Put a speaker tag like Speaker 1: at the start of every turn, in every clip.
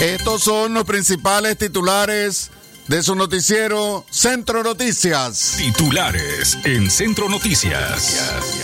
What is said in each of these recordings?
Speaker 1: Estos son los principales titulares de su noticiero Centro Noticias.
Speaker 2: Titulares en Centro Noticias.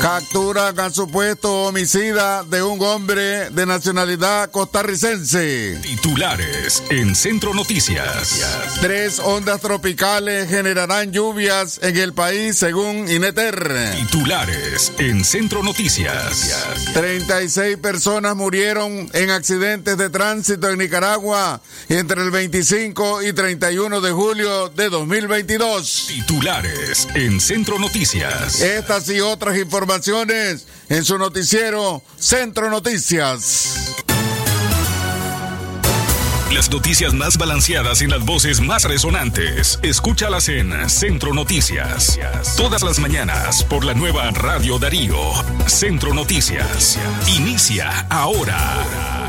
Speaker 1: Capturan al supuesto homicida de un hombre de nacionalidad costarricense.
Speaker 2: Titulares en Centro Noticias.
Speaker 1: Tres ondas tropicales generarán lluvias en el país según Ineter.
Speaker 2: Titulares en Centro Noticias.
Speaker 1: 36 personas murieron en accidentes de tránsito en Nicaragua entre el 25 y 31 de julio de 2022.
Speaker 2: Titulares en Centro Noticias.
Speaker 1: Estas y otras informaciones en su noticiero Centro Noticias.
Speaker 2: Las noticias más balanceadas y las voces más resonantes. Escúchalas en Centro Noticias. Todas las mañanas por la nueva Radio Darío. Centro Noticias. Inicia ahora.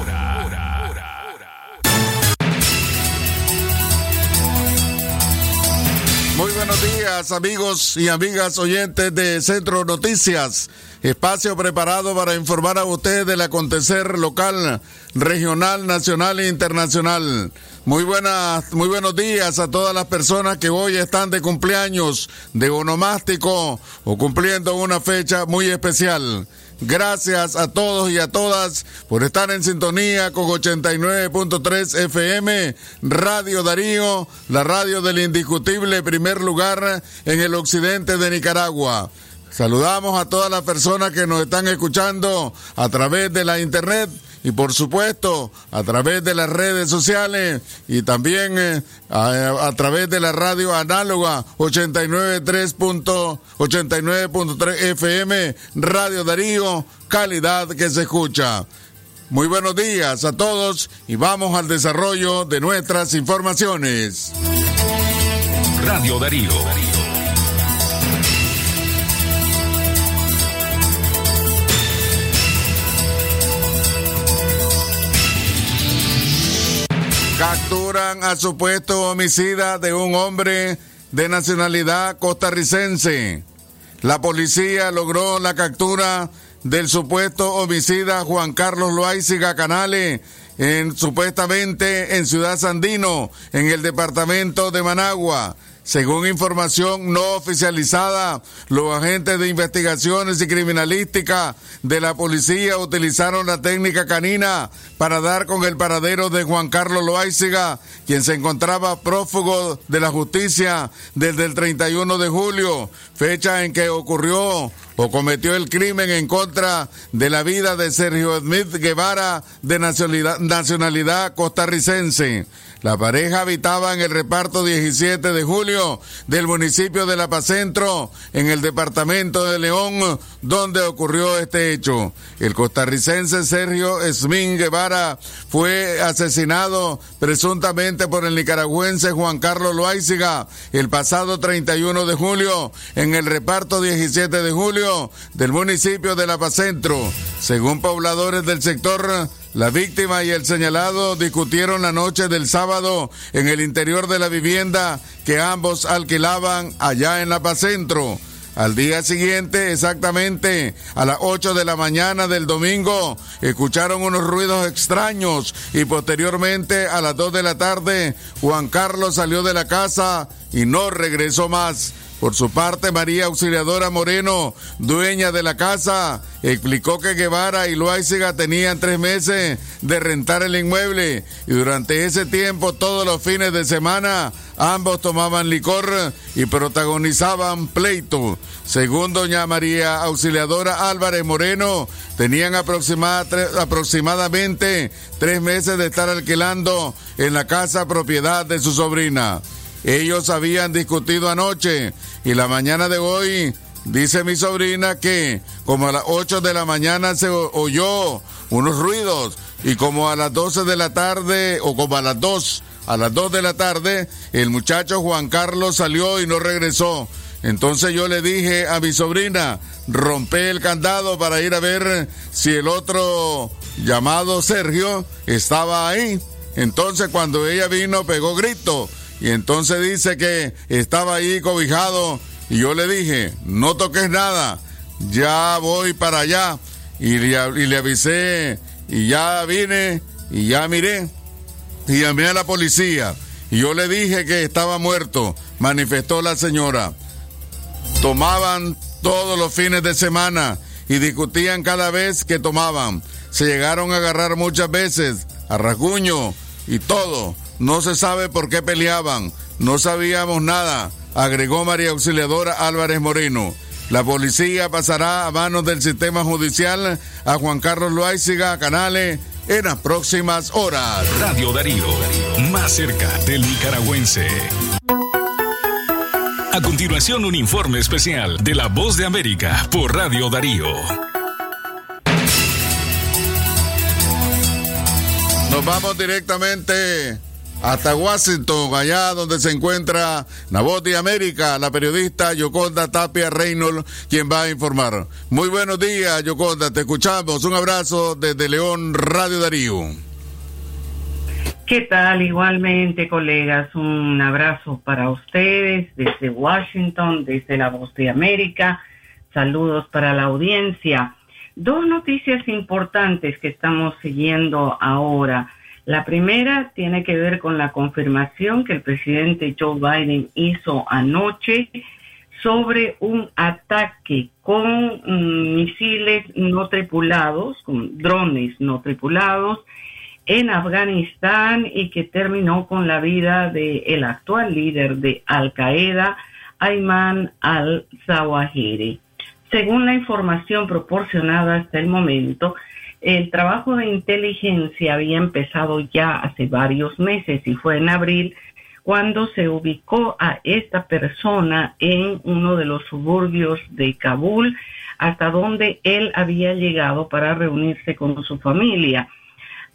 Speaker 1: Buenos días amigos y amigas oyentes de Centro Noticias, espacio preparado para informar a ustedes del acontecer local, regional, nacional e internacional. Muy buenas, muy buenos días a todas las personas que hoy están de cumpleaños, de onomástico o cumpliendo una fecha muy especial. Gracias a todos y a todas por estar en sintonía con 89.3 FM, Radio Darío, la radio del indiscutible primer lugar en el occidente de Nicaragua. Saludamos a todas las personas que nos están escuchando a través de la internet y por supuesto a través de las redes sociales y también eh, a, través de la radio análoga 89.3 FM Radio Darío, calidad que se escucha. Muy buenos días a todos y vamos al desarrollo de nuestras informaciones.
Speaker 2: Radio Darío.
Speaker 1: Capturan al supuesto homicida de un hombre de nacionalidad costarricense. La policía logró la captura del supuesto homicida Juan Carlos Loaiziga Canale, en, supuestamente en Ciudad Sandino, en el departamento de Managua. Según información no oficializada, los agentes de investigaciones y criminalística de la policía utilizaron la técnica canina para dar con el paradero de Juan Carlos Loaiziga, quien se encontraba prófugo de la justicia desde el 31 de julio, fecha en que ocurrió o cometió el crimen en contra de la vida de Sergio Smith Guevara de nacionalidad, nacionalidad costarricense. La pareja habitaba en el reparto 17 de julio del municipio de La Paz Centro, en el departamento de León, donde ocurrió este hecho. El costarricense Sergio Esmín Guevara fue asesinado presuntamente por el nicaragüense Juan Carlos Loaiziga el pasado 31 de julio en el reparto 17 de julio del municipio de La Paz Centro. Según pobladores del sector, la víctima y el señalado discutieron la noche del sábado en el interior de la vivienda que ambos alquilaban allá en La Paz Centro. Al día siguiente, exactamente a las 8 de la mañana del domingo, escucharon unos ruidos extraños y posteriormente a las 2 de la tarde, Juan Carlos salió de la casa y no regresó más. Por su parte, María Auxiliadora Moreno, dueña de la casa, explicó que Guevara y Loaiziga tenían tres meses de rentar el inmueble y durante ese tiempo, todos los fines de semana, ambos tomaban licor y protagonizaban pleito. Según doña María Auxiliadora Álvarez Moreno, tenían aproximadamente tres meses de estar alquilando en la casa propiedad de su sobrina. Ellos habían discutido anoche y la mañana de hoy dice mi sobrina que como a las 8 de la mañana se oyó unos ruidos y como a las 12 de la tarde o como a las 2, a las 2 de la tarde el muchacho Juan Carlos salió y no regresó. Entonces yo le dije a mi sobrina, rompe el candado para ir a ver si el otro llamado Sergio estaba ahí. Entonces cuando ella vino pegó grito y entonces dice que estaba ahí cobijado y yo le dije, no toques nada, ya voy para allá. Y le, y avisé y ya vine y ya miré y llamé a la policía y yo le dije que estaba muerto, manifestó la señora. Tomaban todos los fines de semana y discutían cada vez que tomaban. Se llegaron a agarrar muchas veces, a rasguño y todo. No se sabe por qué peleaban. No sabíamos nada, agregó María Auxiliadora Álvarez Moreno. La policía pasará a manos del sistema judicial a Juan Carlos Loaiziga Canales en las próximas horas.
Speaker 2: Radio Darío, más cerca del nicaragüense. A continuación, un informe especial de La Voz de América por Radio Darío.
Speaker 1: Nos vamos directamente hasta Washington, allá donde se encuentra la voz de América, la periodista Yoconda Tapia Reynolds, quien va a informar. Muy buenos días, Yoconda, te escuchamos. Un abrazo desde León, Radio Darío.
Speaker 3: ¿Qué tal? Igualmente, colegas, un abrazo para ustedes desde Washington, desde la voz de América. Saludos para la audiencia. Dos noticias importantes que estamos siguiendo ahora. La primera tiene que ver con la confirmación que el presidente Joe Biden hizo anoche sobre un ataque con mm, misiles no tripulados, con drones no tripulados en Afganistán y que terminó con la vida del actual líder de Al Qaeda, Ayman al-Zawahiri. Según la información proporcionada hasta el momento, el trabajo de inteligencia había empezado ya hace varios meses y fue en abril cuando se ubicó a esta persona en uno de los suburbios de Kabul, hasta donde él había llegado para reunirse con su familia.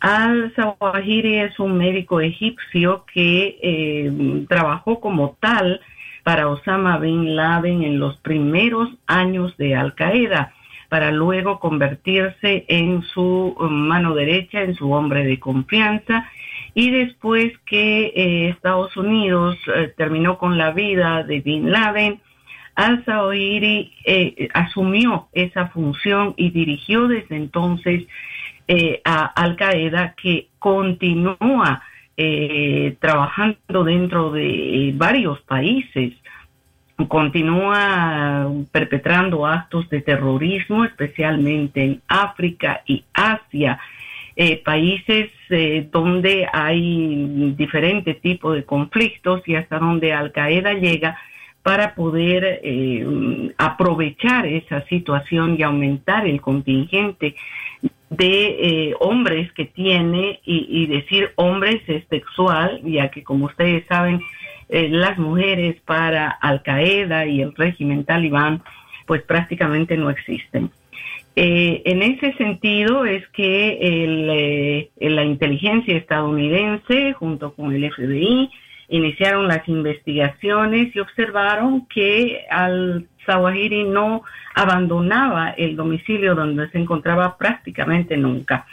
Speaker 3: Al-Zawahiri es un médico egipcio que eh, trabajó como tal para Osama Bin Laden en los primeros años de Al Qaeda para luego convertirse en su um, mano derecha, en su hombre de confianza. Y después que eh, Estados Unidos eh, terminó con la vida de Bin Laden, al-Zawahiri eh, asumió esa función y dirigió desde entonces a Al Qaeda que continúa trabajando dentro de varios países continúa perpetrando actos de terrorismo, especialmente en África y Asia, eh, países eh, donde hay diferentes tipos de conflictos y hasta donde Al Qaeda llega para poder eh, aprovechar esa situación y aumentar el contingente de hombres que tiene y, y decir hombres es sexual, ya que como ustedes saben, eh, las mujeres para Al Qaeda y el régimen talibán, pues prácticamente no existen. Eh, en ese sentido es que eh, la inteligencia estadounidense junto con el FBI iniciaron las investigaciones y observaron que al-Zawahiri no abandonaba el domicilio donde se encontraba prácticamente nunca.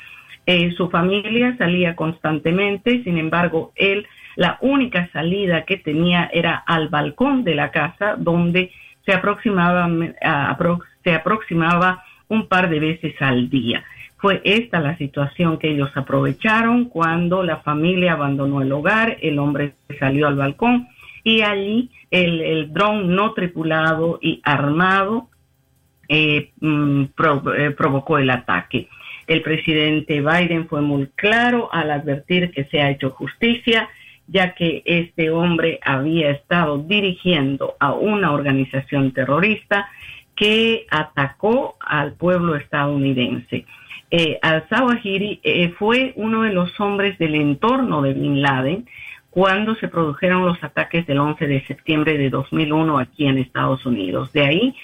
Speaker 3: su familia salía constantemente, sin embargo, él la única salida que tenía era al balcón de la casa donde se aproximaba, se aproximaba un par de veces al día. Fue esta la situación que ellos aprovecharon cuando la familia abandonó el hogar, el hombre salió al balcón y allí el, el dron no tripulado y armado eh, mm, eh, provocó el ataque. El presidente Biden fue muy claro al advertir que se ha hecho justicia ya que este hombre había estado dirigiendo a una organización terrorista que atacó al pueblo estadounidense. Eh, Al-Zawahiri eh, fue uno de los hombres del entorno de Bin Laden cuando se produjeron los ataques del 11 de septiembre de 2001 aquí en Estados Unidos. De ahí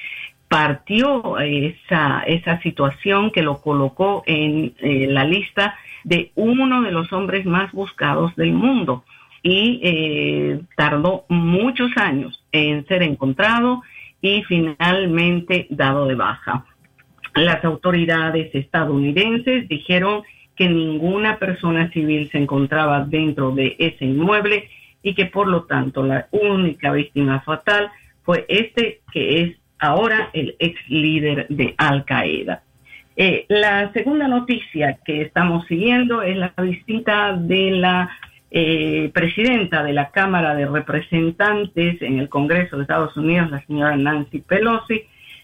Speaker 3: partió esa, esa situación que lo colocó en eh, la lista de uno de los hombres más buscados del mundo y eh, tardó muchos años en ser encontrado y finalmente dado de baja. Las autoridades estadounidenses dijeron que ninguna persona civil se encontraba dentro de ese inmueble y que por lo tanto la única víctima fatal fue este que es ahora el ex líder de Al Qaeda. Eh, la segunda noticia que estamos siguiendo es la visita de la eh, presidenta de la Cámara de Representantes en el Congreso de Estados Unidos, la señora Nancy Pelosi,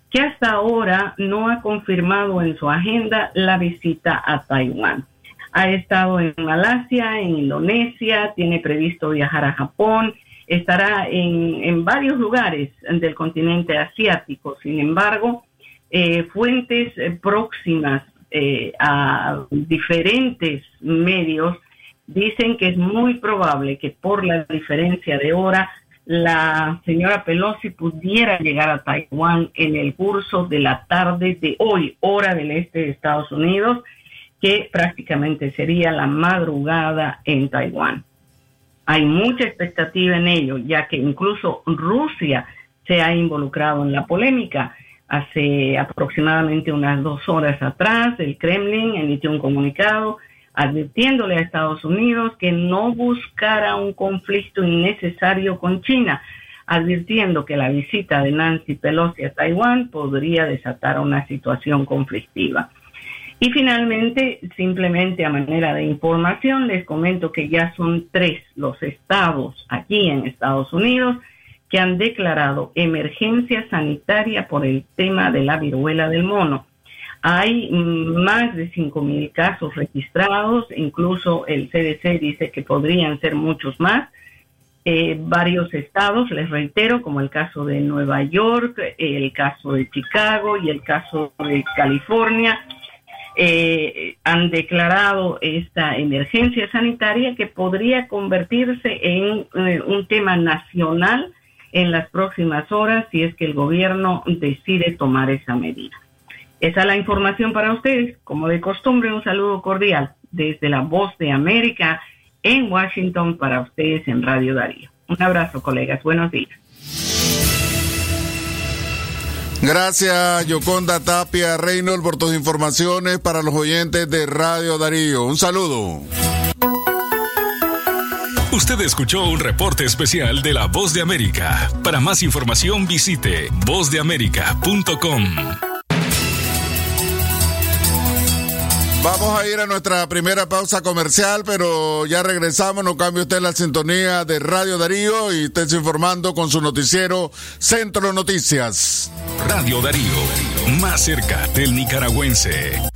Speaker 3: que hasta ahora no ha confirmado en su agenda la visita a Taiwán. Ha estado en Malasia, en Indonesia, tiene previsto viajar a Japón, estará en, varios lugares del continente asiático. Sin embargo, eh, fuentes próximas eh, a diferentes medios dicen que es muy probable que por la diferencia de hora la señora Pelosi pudiera llegar a Taiwán en el curso de la tarde de hoy, hora del este de Estados Unidos, que prácticamente sería la madrugada en Taiwán. Hay mucha expectativa en ello, ya que incluso Rusia se ha involucrado en la polémica. Hace aproximadamente unas dos horas atrás, el Kremlin emitió un comunicado advirtiéndole a Estados Unidos que no buscara un conflicto innecesario con China, advirtiendo que la visita de Nancy Pelosi a Taiwán podría desatar una situación conflictiva. Y finalmente, simplemente a manera de información, les comento que ya son tres los estados aquí en Estados Unidos que han declarado emergencia sanitaria por el tema de la viruela del mono. Hay más de 5.000 casos registrados, incluso el CDC dice que podrían ser muchos más. Eh, varios estados, les reitero, como el caso de Nueva York, el caso de Chicago y el caso de California, eh, han declarado esta emergencia sanitaria que podría convertirse en eh, un tema nacional en las próximas horas si es que el gobierno decide tomar esa medida. Esa es la información para ustedes. Como de costumbre, un saludo cordial desde la Voz de América en Washington para ustedes en Radio Darío. Un abrazo, colegas. Buenos días.
Speaker 1: Gracias, Yoconda Tapia Reynolds, por tus informaciones para los oyentes de Radio Darío. Un saludo.
Speaker 2: Usted escuchó un reporte especial de La Voz de América. Para más información visite vozdeamerica.com.
Speaker 1: Vamos a ir a nuestra primera pausa comercial, pero ya regresamos. No cambie usted la sintonía de Radio Darío y estés informando con su noticiero Centro Noticias.
Speaker 2: Radio Darío, más cerca del nicaragüense.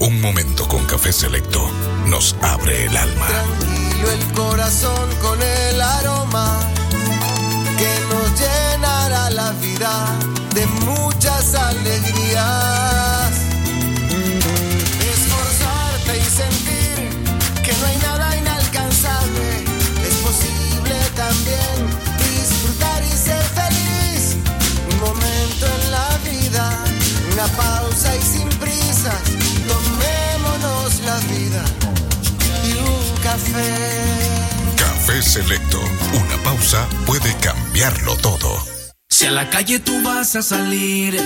Speaker 4: Un momento con café selecto nos abre el alma.
Speaker 5: Tranquilo el corazón con el aroma que nos llenará la vida de muchas alegrías. Esforzarte y sentir que no hay nada inalcanzable. Es posible también disfrutar y ser feliz. Un momento en la vida, una pausa y sin prisas. Vida y un café.
Speaker 4: Café Café Selecto. Una pausa puede cambiarlo todo.
Speaker 6: Si a la calle tú vas a salir,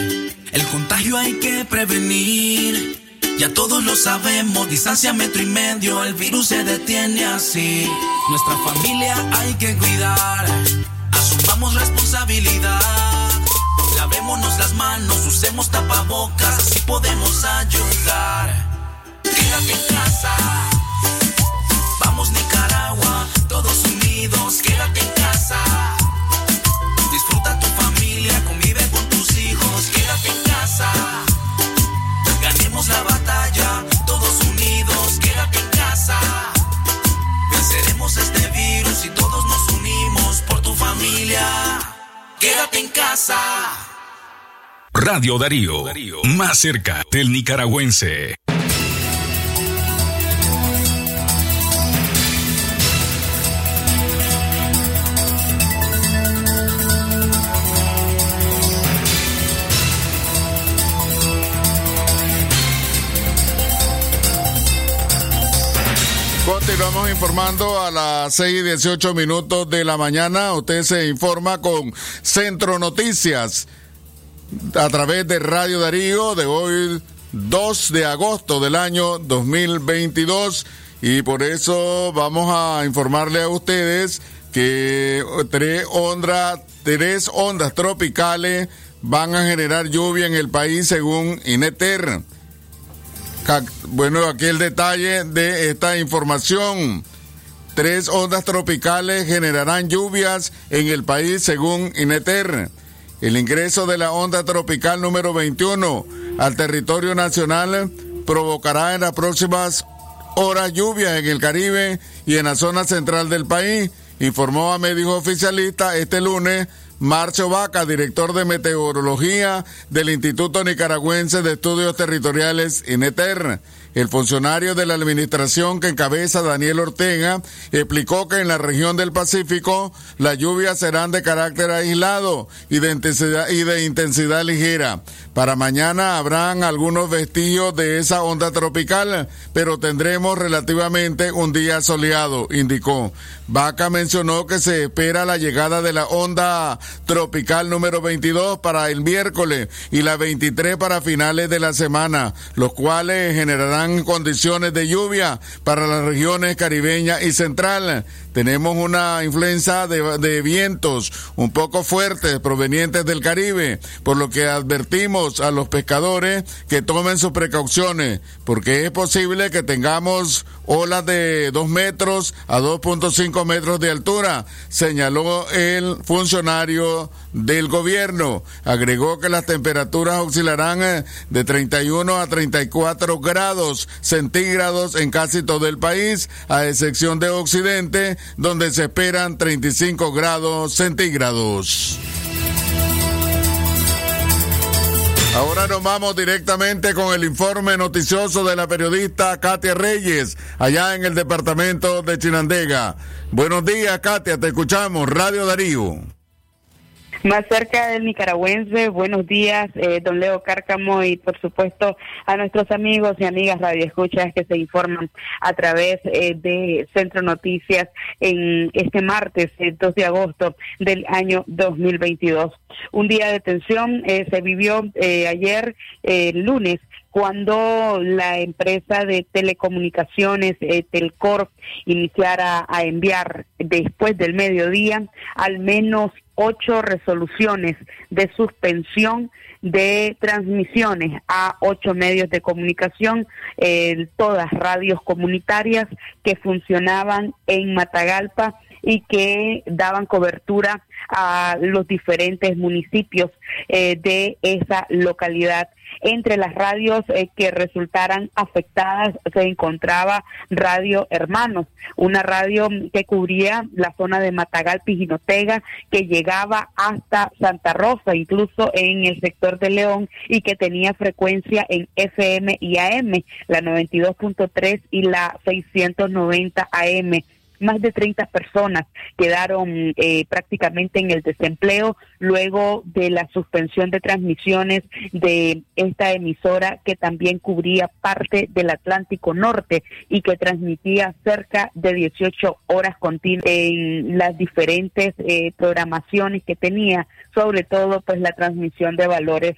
Speaker 6: el contagio hay que prevenir. Ya todos lo sabemos, distancia metro y medio, el virus se detiene así. Nuestra familia hay que cuidar, asumamos responsabilidad. Lavémonos las manos, usemos tapabocas, así podemos ayudar.
Speaker 2: Radio Darío, más cerca del nicaragüense.
Speaker 1: Informando a las 6 y 18 minutos de la mañana. Usted se informa con Centro Noticias a través de Radio Darío de hoy 2 de agosto del año 2022 y por eso vamos a informarle a ustedes que tres ondas, tres ondas tropicales van a generar lluvia en el país según INETER. Bueno, aquí el detalle de esta información. Tres ondas tropicales generarán lluvias en el país según INETER. El ingreso de la onda tropical número 21 al territorio nacional provocará en las próximas horas lluvias en el Caribe y en la zona central del país, informó a medios oficialistas este lunes Marcio Vaca, director de meteorología del Instituto Nicaragüense de Estudios Territoriales, INETER. El funcionario de la administración que encabeza Daniel Ortega explicó que en la región del Pacífico las lluvias serán de carácter aislado y de intensidad, y de intensidad ligera. Para mañana habrán algunos vestigios de esa onda tropical, pero tendremos relativamente un día soleado, indicó. Vaca mencionó que se espera la llegada de la onda tropical número 22 para el miércoles y la 23 para finales de la semana, los cuales generarán condiciones de lluvia para las regiones caribeña y central. Tenemos una influencia de, de, vientos un poco fuertes provenientes del Caribe, por lo que advertimos a los pescadores que tomen sus precauciones, porque es posible que tengamos olas de 2 metros a 2.5 metros de altura, señaló el funcionario del gobierno. Agregó que las temperaturas oscilarán eh, de 31 a 34 grados centígrados en casi todo el país, a excepción de Occidente, donde se esperan 35 grados centígrados. Ahora nos vamos directamente con el informe noticioso de la periodista Katia Reyes, allá en el departamento de Chinandega. Buenos días, Katia, te escuchamos, Radio Darío.
Speaker 7: Más cerca del nicaragüense, buenos días, eh, don Leo Cárcamo, y por supuesto a nuestros amigos y amigas radioescuchas que se informan a través eh, de Centro Noticias en este martes, el 2 de agosto del año 2022. Un día de tensión eh, se vivió ayer, lunes, cuando la empresa de telecomunicaciones Telcor iniciara a enviar después del mediodía al menos ocho resoluciones de suspensión de transmisiones a ocho medios de comunicación, eh, todas radios comunitarias que funcionaban en Matagalpa y que daban cobertura a los diferentes municipios eh, de esa localidad. Entre las radios eh, que resultaran afectadas se encontraba Radio Hermanos, una radio que cubría la zona de Matagalpa y Jinotega, que llegaba hasta Santa Rosa, incluso en el sector de León, y que tenía frecuencia en FM y AM, la 92.3 y la 690 AM más de 30 personas quedaron eh, prácticamente en el desempleo luego de la suspensión de transmisiones de esta emisora que también cubría parte del Atlántico Norte y que transmitía cerca de 18 horas continuas en las diferentes eh, programaciones que tenía, sobre todo pues la transmisión de valores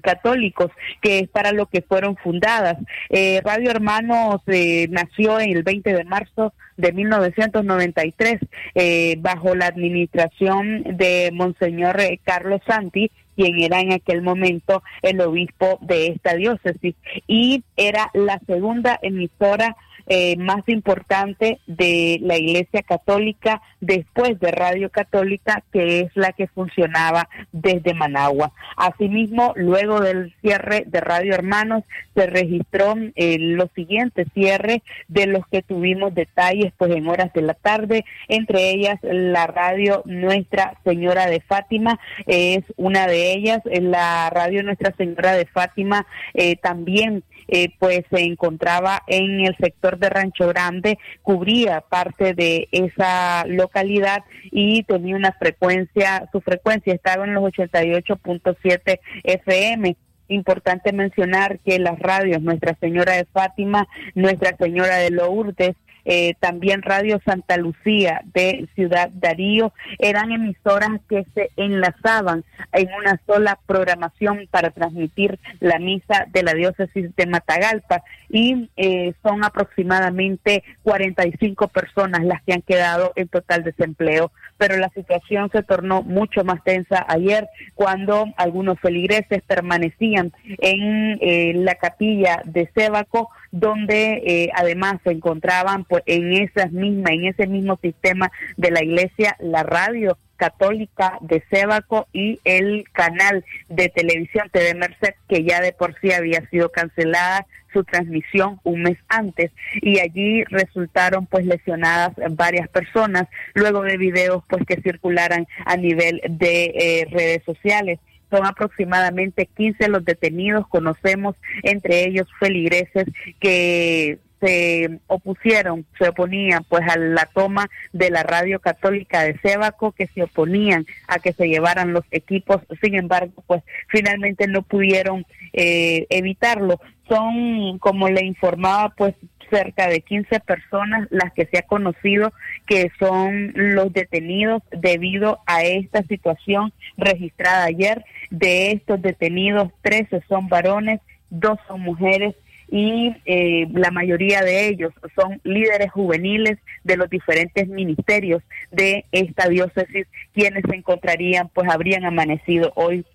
Speaker 7: católicos, que es para lo que fueron fundadas. Eh, Radio Hermanos eh, nació el 20 de marzo de 1993 eh, bajo la administración de Monseñor Carlos Santi, quien era en aquel momento el obispo de esta diócesis, y era la segunda emisora eh, más importante de la Iglesia Católica después de Radio Católica, que es la que funcionaba desde Managua. Asimismo, luego del cierre de Radio Hermanos, se registró eh, los siguientes cierres de los que tuvimos detalles pues en horas de la tarde, entre ellas la radio Nuestra Señora de Fátima es una de ellas, la radio Nuestra Señora de Fátima eh, también eh, pues se encontraba en el sector de Rancho Grande, cubría parte de esa localidad y tenía una frecuencia, su frecuencia estaba en los 88.7 FM importante mencionar que las radios Nuestra Señora de Fátima, Nuestra Señora de Lourdes, eh, también Radio Santa Lucía de Ciudad Darío, eran emisoras que se enlazaban en una sola programación para transmitir la misa de la diócesis de Matagalpa. Y eh, son aproximadamente 45 personas las que han quedado en total desempleo. Pero la situación se tornó mucho más tensa ayer cuando algunos feligreses permanecían en eh, la capilla de Sébaco, donde eh, además se encontraban pues, en esas mismas, en ese mismo sistema de la iglesia, la radio Católica de Sébaco y el canal de televisión TV Merced, que ya de por sí había sido cancelada su transmisión un mes antes. Y allí resultaron pues lesionadas varias personas luego de videos pues que circularan a nivel de eh, redes sociales son aproximadamente 15 los detenidos, conocemos entre ellos feligreses que se opusieron, se oponían pues a la toma de la radio católica de Sébaco, que se oponían a que se llevaran los equipos, sin embargo pues finalmente no pudieron eh, evitarlo. Son, como le informaba, pues cerca de 15 personas las que se ha conocido que son los detenidos debido a esta situación registrada ayer. De estos detenidos, 13 son varones, dos son mujeres y eh, la mayoría de ellos son líderes juveniles de los diferentes ministerios de esta diócesis quienes se encontrarían pues habrían amanecido hoy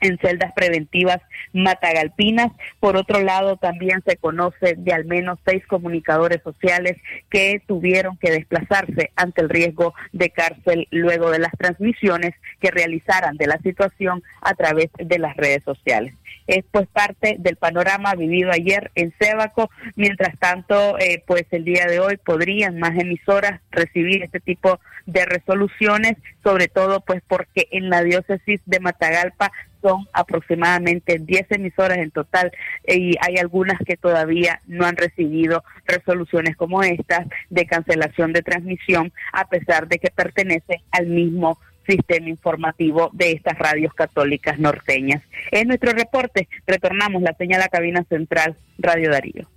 Speaker 7: en celdas preventivas matagalpinas. Por otro lado, también se conoce de al menos seis comunicadores sociales que tuvieron que desplazarse ante el riesgo de cárcel luego de las transmisiones que realizaran de la situación a través de las redes sociales es pues parte del panorama vivido ayer en Sébaco. Mientras tanto, eh, pues el día de hoy podrían más emisoras recibir este tipo de resoluciones, sobre todo pues porque en la diócesis de Matagalpa son aproximadamente 10 emisoras en total y hay algunas que todavía no han recibido resoluciones como estas de cancelación de transmisión a pesar de que pertenecen al mismo sistema informativo de estas radios católicas norteñas. Es nuestro reporte. Retornamos la señal a cabina central Radio Darío.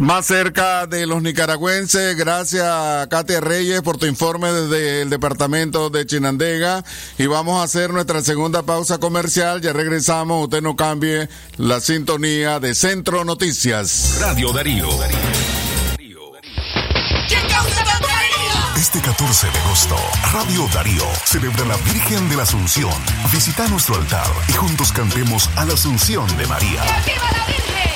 Speaker 1: Más cerca de los nicaragüenses, gracias Katia Reyes por tu informe desde el departamento de Chinandega. Y vamos a hacer nuestra segunda pausa comercial. Ya regresamos, usted no cambie la sintonía de Centro Noticias.
Speaker 2: Radio Darío.
Speaker 4: Este 14 de agosto, Radio Darío celebra la Virgen de la Asunción. Visita nuestro altar y juntos cantemos a la Asunción de María.
Speaker 8: ¡Viva la Virgen!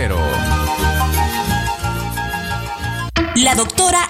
Speaker 9: la doctora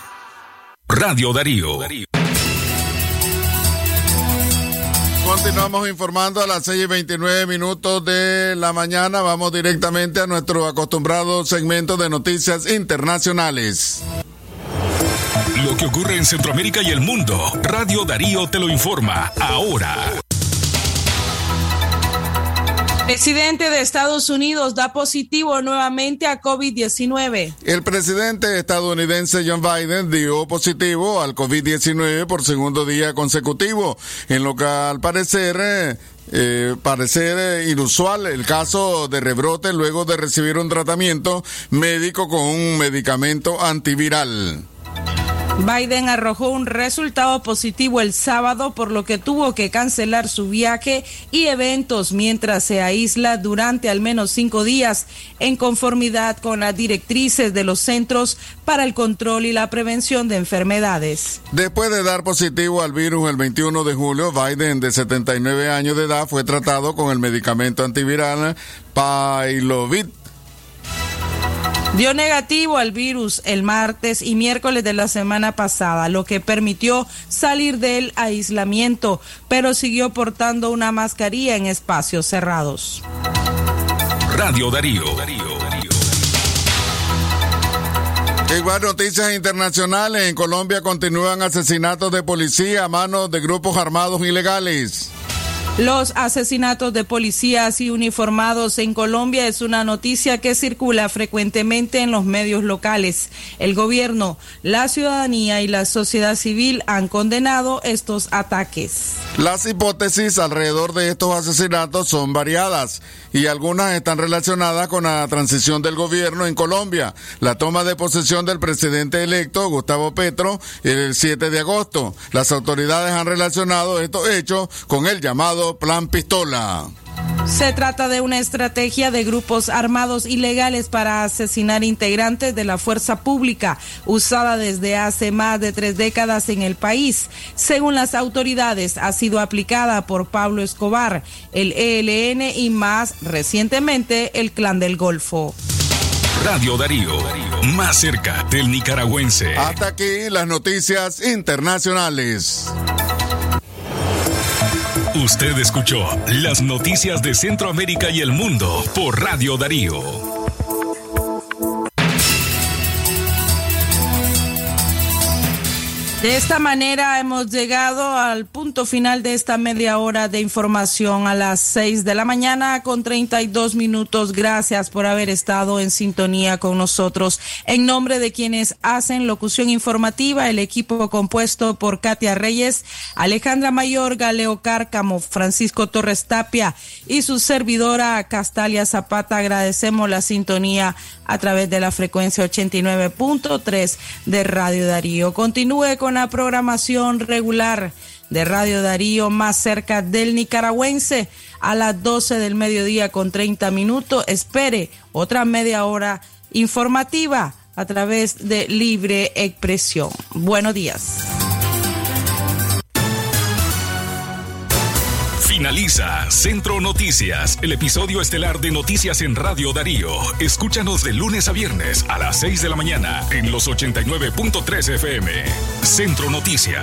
Speaker 2: Radio Darío.
Speaker 1: Continuamos informando a las 6 y 29 minutos de la mañana. Vamos directamente a nuestro acostumbrado segmento de noticias internacionales.
Speaker 2: Lo que ocurre en Centroamérica y el mundo, Radio Darío te lo informa ahora.
Speaker 10: Presidente de Estados Unidos da positivo nuevamente a COVID-19.
Speaker 1: El presidente estadounidense John Biden dio positivo al COVID-19 por segundo día consecutivo, en lo que al parecer eh, inusual el caso de rebrote luego de recibir un tratamiento médico con un medicamento antiviral.
Speaker 10: Biden arrojó un resultado positivo el sábado, por lo que tuvo que cancelar su viaje y eventos mientras se aísla durante al menos cinco días, en conformidad con las directrices de los Centros para el Control y la Prevención de Enfermedades.
Speaker 1: Después de dar positivo al virus el 21 de julio, Biden, de 79 años de edad, fue tratado con el medicamento antiviral Pailovit
Speaker 10: Dio negativo al virus el martes y miércoles de la semana pasada, lo que permitió salir del aislamiento, pero siguió portando una mascarilla en espacios cerrados.
Speaker 2: Radio Darío.
Speaker 1: Igual noticias internacionales. En Colombia continúan asesinatos de policía a manos de grupos armados ilegales.
Speaker 10: Los asesinatos de policías y uniformados en Colombia es una noticia que circula frecuentemente en los medios locales. El gobierno, la ciudadanía y la sociedad civil han condenado estos ataques.
Speaker 1: Las hipótesis alrededor de estos asesinatos son variadas y algunas están relacionadas con la transición del gobierno en Colombia, la toma de posesión del presidente electo Gustavo Petro el 7 de agosto. Las autoridades han relacionado estos hechos con el llamado Plan Pistola.
Speaker 10: Se trata de una estrategia de grupos armados ilegales para asesinar integrantes de la fuerza pública usada desde hace más de tres décadas en el país. Según las autoridades, ha sido aplicada por Pablo Escobar, el ELN y más recientemente el Clan del Golfo.
Speaker 2: Radio Darío, más cerca del nicaragüense.
Speaker 1: Hasta aquí las noticias internacionales.
Speaker 2: Usted escuchó las noticias de Centroamérica y el mundo por Radio Darío.
Speaker 10: De esta manera hemos llegado al punto final de esta media hora de información a las 6 de la mañana con 32 minutos. Gracias por haber estado en sintonía con nosotros. En nombre de quienes hacen locución informativa, el equipo compuesto por Katia Reyes, Alejandra Mayor, Galeo Cárcamo, Francisco Torres Tapia y su servidora Castalia Zapata, agradecemos la sintonía a través de la frecuencia 89.3 de Radio Darío. Continúe la programación regular de Radio Darío más cerca del nicaragüense a las 12 del mediodía con 30 minutos. Espere otra media hora informativa a través de Libre Expresión. Buenos días.
Speaker 2: Finaliza Centro Noticias, el episodio estelar de Noticias en Radio Darío. Escúchanos de lunes a viernes a las 6 de la mañana en los 89.3 FM. Centro Noticias.